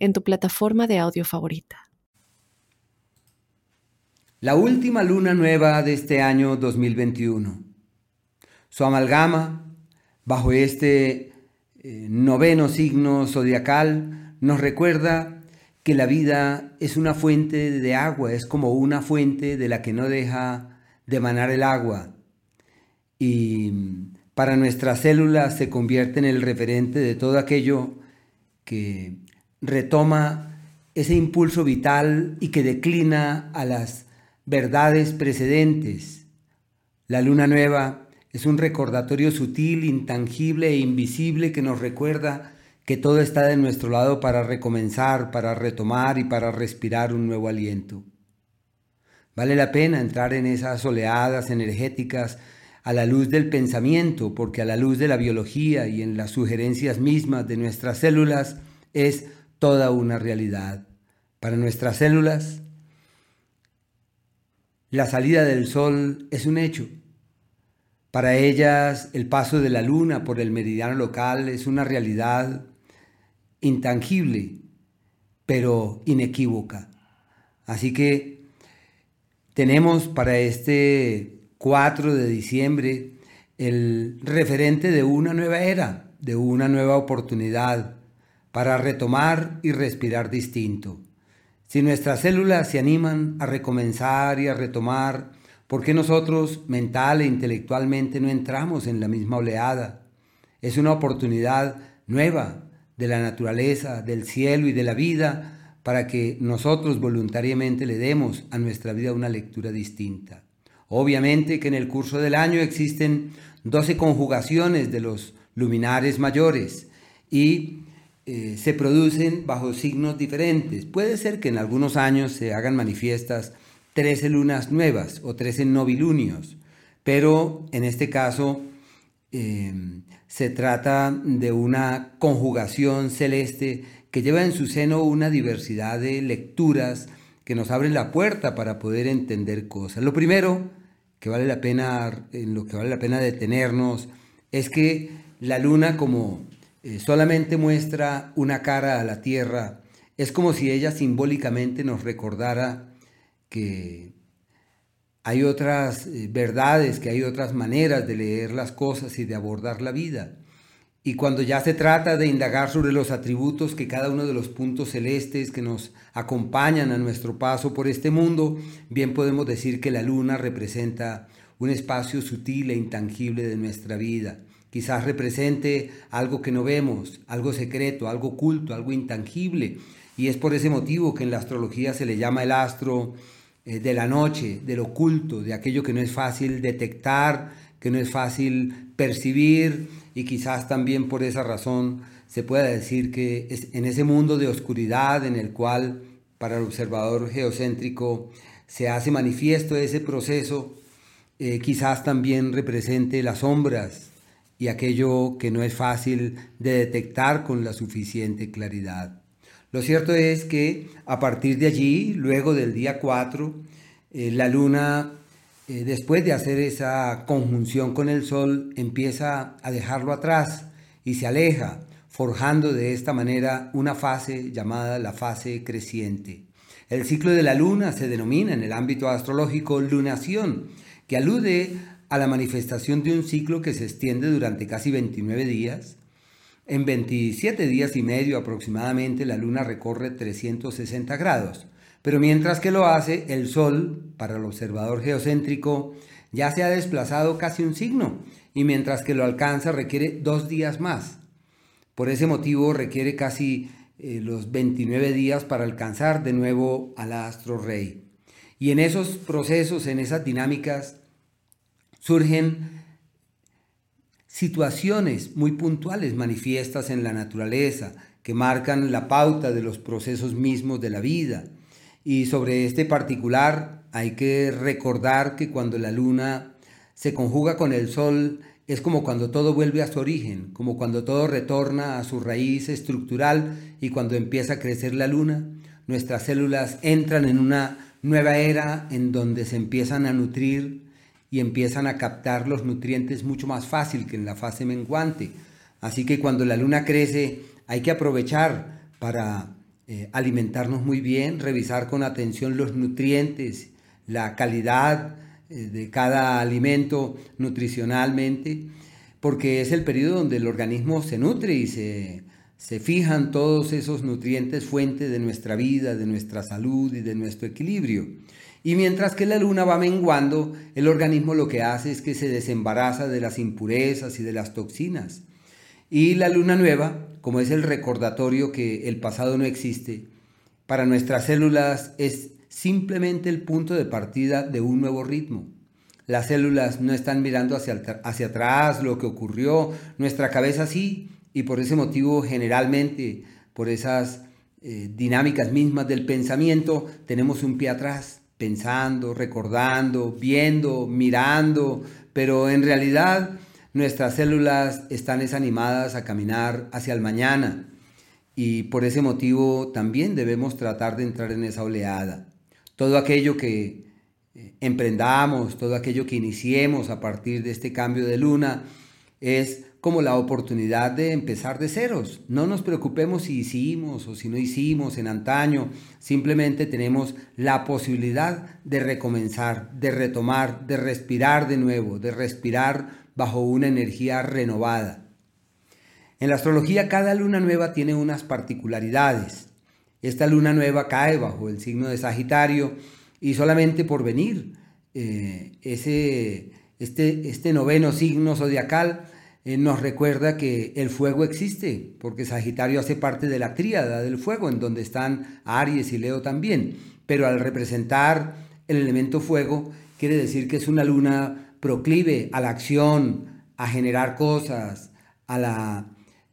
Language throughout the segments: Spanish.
en tu plataforma de audio favorita. La última luna nueva de este año 2021. Su amalgama bajo este eh, noveno signo zodiacal nos recuerda que la vida es una fuente de agua, es como una fuente de la que no deja de manar el agua. Y para nuestras células se convierte en el referente de todo aquello que retoma ese impulso vital y que declina a las verdades precedentes. La luna nueva es un recordatorio sutil, intangible e invisible que nos recuerda que todo está de nuestro lado para recomenzar, para retomar y para respirar un nuevo aliento. Vale la pena entrar en esas oleadas energéticas a la luz del pensamiento, porque a la luz de la biología y en las sugerencias mismas de nuestras células es toda una realidad. Para nuestras células, la salida del sol es un hecho. Para ellas, el paso de la luna por el meridiano local es una realidad intangible, pero inequívoca. Así que tenemos para este 4 de diciembre el referente de una nueva era, de una nueva oportunidad, para retomar y respirar distinto. Si nuestras células se animan a recomenzar y a retomar, ¿por qué nosotros mental e intelectualmente no entramos en la misma oleada? Es una oportunidad nueva de la naturaleza, del cielo y de la vida para que nosotros voluntariamente le demos a nuestra vida una lectura distinta. Obviamente que en el curso del año existen 12 conjugaciones de los luminares mayores y eh, se producen bajo signos diferentes. Puede ser que en algunos años se hagan manifiestas 13 lunas nuevas o 13 novilunios, pero en este caso eh, se trata de una conjugación celeste que lleva en su seno una diversidad de lecturas que nos abren la puerta para poder entender cosas. Lo primero que vale la pena, en lo que vale la pena detenernos, es que la luna como eh, solamente muestra una cara a la tierra, es como si ella simbólicamente nos recordara que hay otras eh, verdades, que hay otras maneras de leer las cosas y de abordar la vida. Y cuando ya se trata de indagar sobre los atributos que cada uno de los puntos celestes que nos acompañan a nuestro paso por este mundo, bien podemos decir que la luna representa un espacio sutil e intangible de nuestra vida Quizás represente algo que no vemos, algo secreto, algo oculto, algo intangible. Y es por ese motivo que en la astrología se le llama el astro eh, de la noche, del oculto, de aquello que no es fácil detectar, que no es fácil percibir y quizás también por esa razón se pueda decir que en ese mundo de oscuridad en el cual para el observador geocéntrico se hace manifiesto ese proceso, eh, quizás también represente las sombras y aquello que no es fácil de detectar con la suficiente claridad. Lo cierto es que a partir de allí, luego del día 4, eh, la luna, eh, después de hacer esa conjunción con el sol, empieza a dejarlo atrás y se aleja, forjando de esta manera una fase llamada la fase creciente. El ciclo de la luna se denomina en el ámbito astrológico lunación, que alude a la manifestación de un ciclo que se extiende durante casi 29 días. En 27 días y medio aproximadamente la luna recorre 360 grados, pero mientras que lo hace, el Sol, para el observador geocéntrico, ya se ha desplazado casi un signo, y mientras que lo alcanza requiere dos días más. Por ese motivo requiere casi eh, los 29 días para alcanzar de nuevo al astro rey. Y en esos procesos, en esas dinámicas, surgen situaciones muy puntuales manifiestas en la naturaleza, que marcan la pauta de los procesos mismos de la vida. Y sobre este particular hay que recordar que cuando la luna se conjuga con el sol, es como cuando todo vuelve a su origen, como cuando todo retorna a su raíz estructural y cuando empieza a crecer la luna, nuestras células entran en una nueva era en donde se empiezan a nutrir y empiezan a captar los nutrientes mucho más fácil que en la fase menguante. Así que cuando la luna crece hay que aprovechar para eh, alimentarnos muy bien, revisar con atención los nutrientes, la calidad eh, de cada alimento nutricionalmente, porque es el periodo donde el organismo se nutre y se, se fijan todos esos nutrientes fuente de nuestra vida, de nuestra salud y de nuestro equilibrio. Y mientras que la luna va menguando, el organismo lo que hace es que se desembaraza de las impurezas y de las toxinas. Y la luna nueva, como es el recordatorio que el pasado no existe, para nuestras células es simplemente el punto de partida de un nuevo ritmo. Las células no están mirando hacia, atrás lo que ocurrió, nuestra cabeza sí, y por ese motivo generalmente, por esas eh, dinámicas mismas del pensamiento, tenemos un pie atrás, pensando, recordando, viendo, mirando, pero en realidad nuestras células están desanimadas a caminar hacia el mañana. Y por ese motivo también debemos tratar de entrar en esa oleada. Todo aquello que eh, emprendamos, todo aquello que iniciemos a partir de este cambio de luna, es como la oportunidad de empezar de ceros. No nos preocupemos si hicimos o si no hicimos en antaño, simplemente tenemos la posibilidad de recomenzar, de retomar, de respirar de nuevo, de respirar bajo una energía renovada. En la astrología cada luna nueva tiene unas particularidades. Esta luna nueva cae bajo el signo de Sagitario y solamente por venir eh, ese, este, este, noveno signo zodiacal eh, nos recuerda que el fuego existe, porque Sagitario hace parte de la tríada del fuego, en donde están Aries y Leo también. Pero al representar el elemento fuego, quiere decir que es una luna proclive a la acción, a generar cosas, a la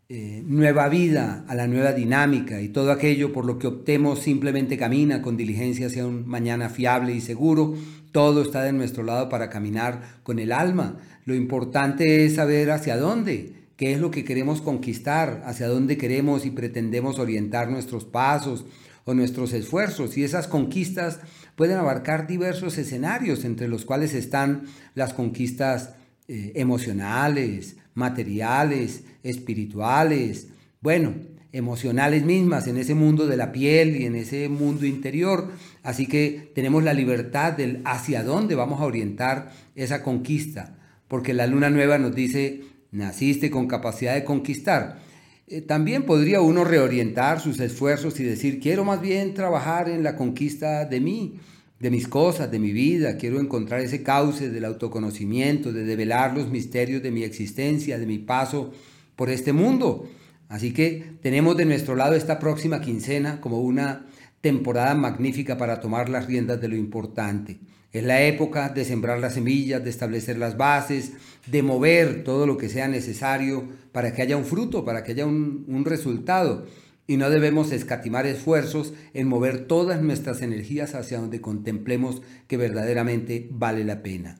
eh, nueva vida, a la nueva dinámica y todo aquello por lo que optemos simplemente camina con diligencia hacia un mañana fiable y seguro. Todo está de nuestro lado para caminar con el alma. Lo importante es saber hacia dónde, qué es lo que queremos conquistar, hacia dónde queremos y pretendemos orientar nuestros pasos o nuestros esfuerzos. Y esas conquistas pueden abarcar diversos escenarios, entre los cuales están las conquistas eh, emocionales, materiales, espirituales, bueno, emocionales mismas en ese mundo de la piel y en ese mundo interior. Así que tenemos la libertad del hacia dónde vamos a orientar esa conquista, porque la luna nueva nos dice, naciste con capacidad de conquistar. Eh, también podría uno reorientar sus esfuerzos y decir, quiero más bien trabajar en la conquista de mí, de mis cosas, de mi vida, quiero encontrar ese cauce del autoconocimiento, de develar los misterios de mi existencia, de mi paso por este mundo. Así que tenemos de nuestro lado esta próxima quincena como una temporada magnífica para tomar las riendas de lo importante. Es la época de sembrar las semillas, de establecer las bases, de mover todo lo que sea necesario para que haya un fruto, para que haya un, un resultado y no debemos escatimar esfuerzos en mover todas nuestras energías hacia donde contemplemos que verdaderamente vale la pena.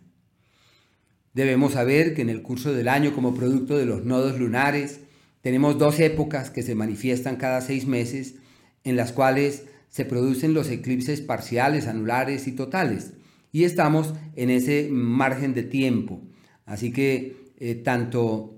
Debemos saber que en el curso del año, como producto de los nodos lunares, tenemos dos épocas que se manifiestan cada seis meses, en las cuales se producen los eclipses parciales, anulares y totales. Y estamos en ese margen de tiempo. Así que eh, tanto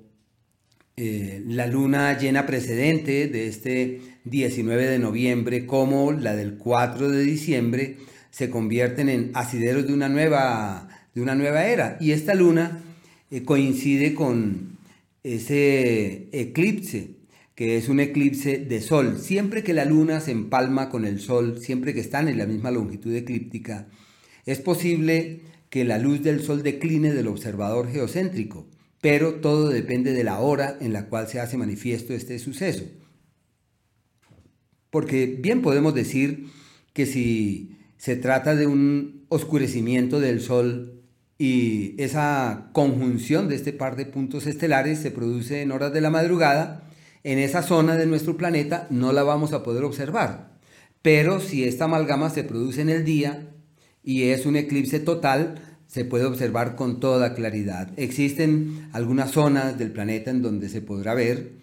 eh, la luna llena precedente de este 19 de noviembre como la del 4 de diciembre se convierten en asideros de una nueva, de una nueva era. Y esta luna eh, coincide con ese eclipse, que es un eclipse de sol. Siempre que la luna se empalma con el sol, siempre que están en la misma longitud eclíptica, es posible que la luz del sol decline del observador geocéntrico pero todo depende de la hora en la cual se hace manifiesto este suceso. Porque bien podemos decir que si se trata de un oscurecimiento del Sol y esa conjunción de este par de puntos estelares se produce en horas de la madrugada, en esa zona de nuestro planeta no la vamos a poder observar. Pero si esta amalgama se produce en el día y es un eclipse total, se puede observar con toda claridad. Existen algunas zonas del planeta en donde se podrá ver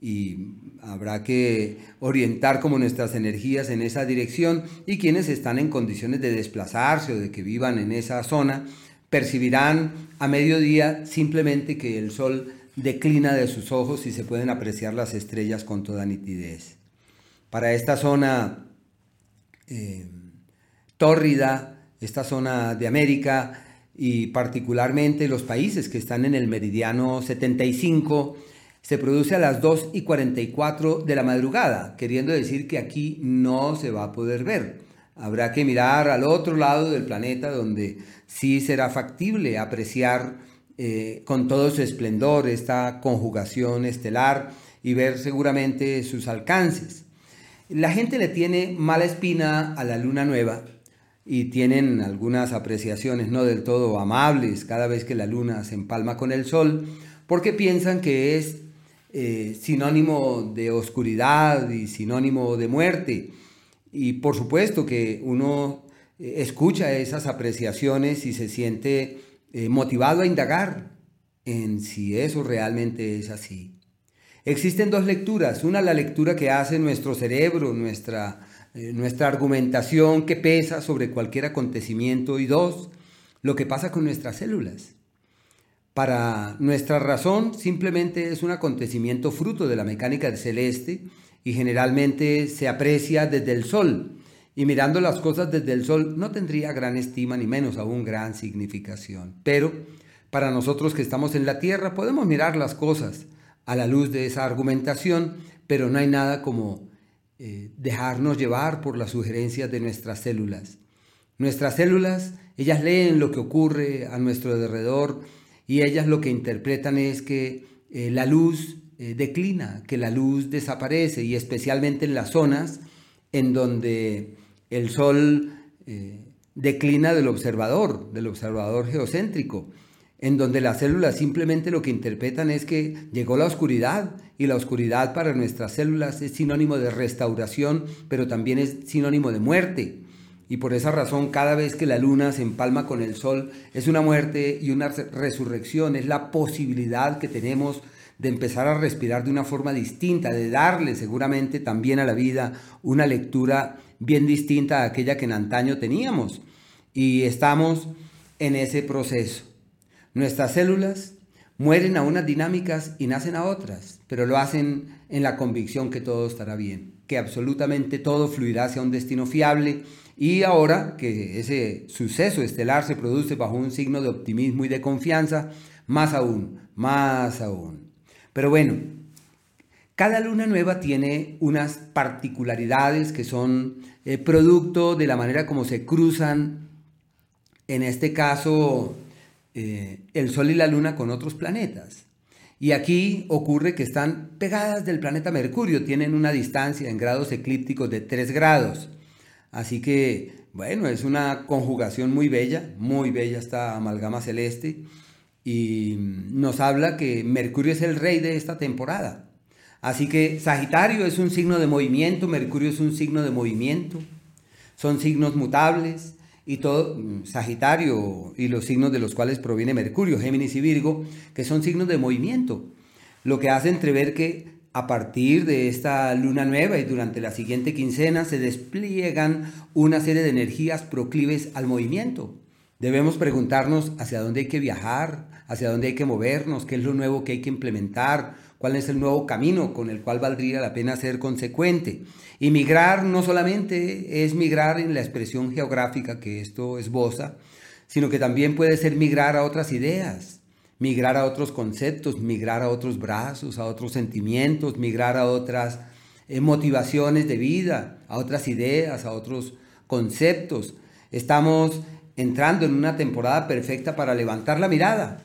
y habrá que orientar como nuestras energías en esa dirección y quienes están en condiciones de desplazarse o de que vivan en esa zona percibirán a mediodía simplemente que el sol declina de sus ojos y se pueden apreciar las estrellas con toda nitidez. Para esta zona eh, tórrida, esta zona de América y particularmente los países que están en el meridiano 75, se produce a las 2 y 44 de la madrugada, queriendo decir que aquí no se va a poder ver. Habrá que mirar al otro lado del planeta donde sí será factible apreciar eh, con todo su esplendor esta conjugación estelar y ver seguramente sus alcances. La gente le tiene mala espina a la luna nueva y tienen algunas apreciaciones no del todo amables cada vez que la luna se empalma con el sol, porque piensan que es eh, sinónimo de oscuridad y sinónimo de muerte. Y por supuesto que uno eh, escucha esas apreciaciones y se siente eh, motivado a indagar en si eso realmente es así. Existen dos lecturas. Una, la lectura que hace nuestro cerebro, nuestra, eh, nuestra argumentación que pesa sobre cualquier acontecimiento. Y dos, lo que pasa con nuestras células. Para nuestra razón simplemente es un acontecimiento fruto de la mecánica celeste y generalmente se aprecia desde el Sol y mirando las cosas desde el sol no tendría gran estima ni menos aún gran significación. Pero para nosotros que estamos en la tierra podemos mirar las cosas a la luz de esa argumentación, pero no hay nada como eh, dejarnos llevar por las sugerencias de nuestras células. Nuestras células, ellas leen lo que ocurre a nuestro alrededor y ellas lo que interpretan es que eh, la luz eh, declina, que la luz desaparece y especialmente en las zonas en donde el Sol declina del observador, del observador geocéntrico, en donde las células simplemente lo que interpretan es que llegó la oscuridad y la oscuridad para nuestras células es sinónimo de restauración, pero también es sinónimo de muerte. Y por esa razón cada vez que la luna se empalma con el sol es una muerte y una resurrección, es la posibilidad que tenemos de empezar a respirar de una forma distinta, de darle seguramente también a la vida una lectura bien distinta a aquella que en antaño teníamos. Y estamos en ese proceso. Nuestras células mueren a unas dinámicas y nacen a otras, pero lo hacen en la convicción que todo estará bien, que absolutamente todo fluirá hacia un destino fiable y ahora que ese suceso estelar se produce bajo un signo de optimismo y de confianza, más aún, más aún. Pero bueno, cada luna nueva tiene unas particularidades que son eh, producto de la manera como se cruzan, en este caso, eh, el Sol y la Luna con otros planetas. Y aquí ocurre que están pegadas del planeta Mercurio, tienen una distancia en grados eclípticos de 3 grados. Así que, bueno, es una conjugación muy bella, muy bella esta amalgama celeste. Y nos habla que Mercurio es el rey de esta temporada. Así que Sagitario es un signo de movimiento, Mercurio es un signo de movimiento, son signos mutables y todo mm, Sagitario y los signos de los cuales proviene Mercurio, Géminis y Virgo, que son signos de movimiento, lo que hace entrever que a partir de esta luna nueva y durante la siguiente quincena se despliegan una serie de energías proclives al movimiento. Debemos preguntarnos hacia dónde hay que viajar, hacia dónde hay que movernos, qué es lo nuevo que hay que implementar, cuál es el nuevo camino con el cual valdría la pena ser consecuente. Y migrar no solamente es migrar en la expresión geográfica que esto esboza, sino que también puede ser migrar a otras ideas, migrar a otros conceptos, migrar a otros brazos, a otros sentimientos, migrar a otras eh, motivaciones de vida, a otras ideas, a otros conceptos. Estamos entrando en una temporada perfecta para levantar la mirada,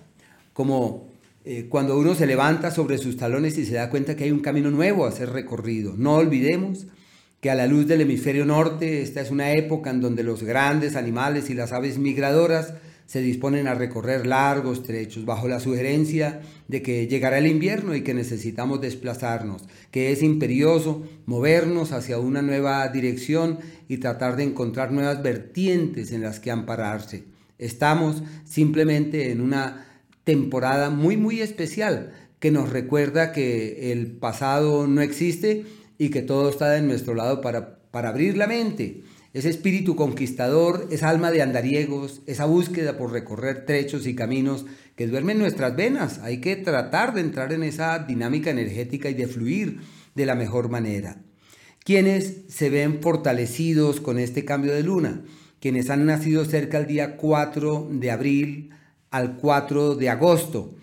como eh, cuando uno se levanta sobre sus talones y se da cuenta que hay un camino nuevo a ser recorrido. No olvidemos que a la luz del hemisferio norte esta es una época en donde los grandes animales y las aves migradoras se disponen a recorrer largos trechos bajo la sugerencia de que llegará el invierno y que necesitamos desplazarnos, que es imperioso movernos hacia una nueva dirección y tratar de encontrar nuevas vertientes en las que ampararse. Estamos simplemente en una temporada muy muy especial que nos recuerda que el pasado no existe y que todo está de nuestro lado para, para abrir la mente ese espíritu conquistador, esa alma de andariegos, esa búsqueda por recorrer trechos y caminos que duermen nuestras venas. Hay que tratar de entrar en esa dinámica energética y de fluir de la mejor manera. Quienes se ven fortalecidos con este cambio de luna, quienes han nacido cerca al día 4 de abril al 4 de agosto,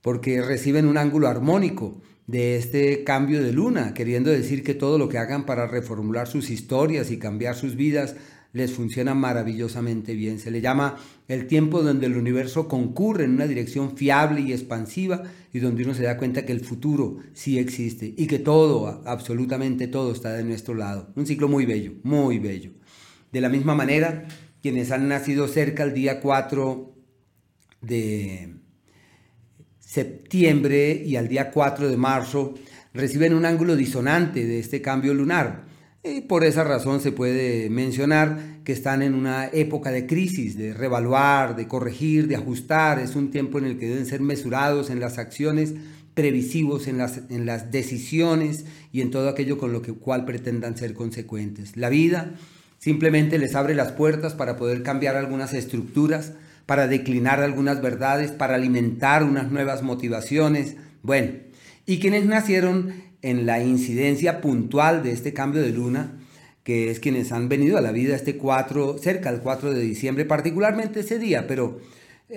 porque reciben un ángulo armónico de este cambio de luna, queriendo decir que todo lo que hagan para reformular sus historias y cambiar sus vidas les funciona maravillosamente bien. Se le llama el tiempo donde el universo concurre en una dirección fiable y expansiva y donde uno se da cuenta que el futuro sí existe y que todo, absolutamente todo está de nuestro lado. Un ciclo muy bello, muy bello. De la misma manera, quienes han nacido cerca el día 4 de septiembre y al día 4 de marzo reciben un ángulo disonante de este cambio lunar. Y por esa razón se puede mencionar que están en una época de crisis, de revaluar, de corregir, de ajustar. Es un tiempo en el que deben ser mesurados en las acciones, previsivos en las, en las decisiones y en todo aquello con lo que, cual pretendan ser consecuentes. La vida simplemente les abre las puertas para poder cambiar algunas estructuras, para declinar algunas verdades, para alimentar unas nuevas motivaciones. Bueno, y quienes nacieron en la incidencia puntual de este cambio de luna, que es quienes han venido a la vida este 4, cerca del 4 de diciembre, particularmente ese día, pero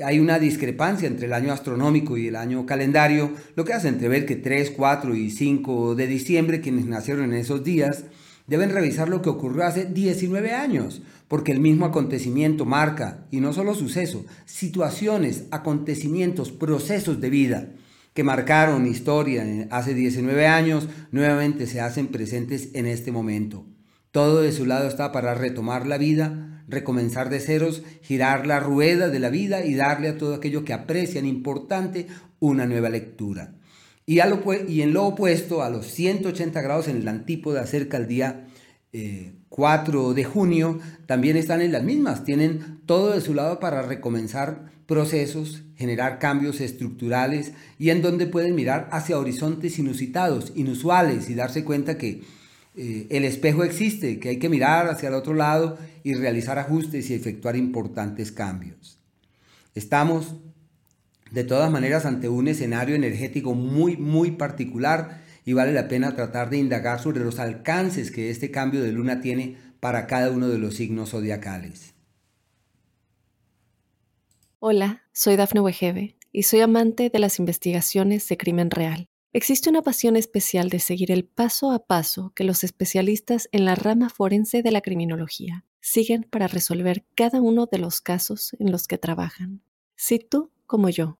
hay una discrepancia entre el año astronómico y el año calendario, lo que hace entrever que 3, 4 y 5 de diciembre, quienes nacieron en esos días, deben revisar lo que ocurrió hace 19 años, porque el mismo acontecimiento marca, y no solo suceso, situaciones, acontecimientos, procesos de vida que marcaron historia hace 19 años, nuevamente se hacen presentes en este momento. Todo de su lado está para retomar la vida, recomenzar de ceros, girar la rueda de la vida y darle a todo aquello que aprecian importante una nueva lectura. Y, y en lo opuesto, a los 180 grados en el antípoda, acerca el día 4 eh, de junio, también están en las mismas. Tienen todo de su lado para recomenzar procesos, generar cambios estructurales y en donde pueden mirar hacia horizontes inusitados, inusuales y darse cuenta que eh, el espejo existe, que hay que mirar hacia el otro lado y realizar ajustes y efectuar importantes cambios. Estamos de todas maneras ante un escenario energético muy, muy particular y vale la pena tratar de indagar sobre los alcances que este cambio de luna tiene para cada uno de los signos zodiacales. Hola, soy Dafne Wegebe y soy amante de las investigaciones de crimen real. Existe una pasión especial de seguir el paso a paso que los especialistas en la rama forense de la criminología siguen para resolver cada uno de los casos en los que trabajan. Si tú, como yo,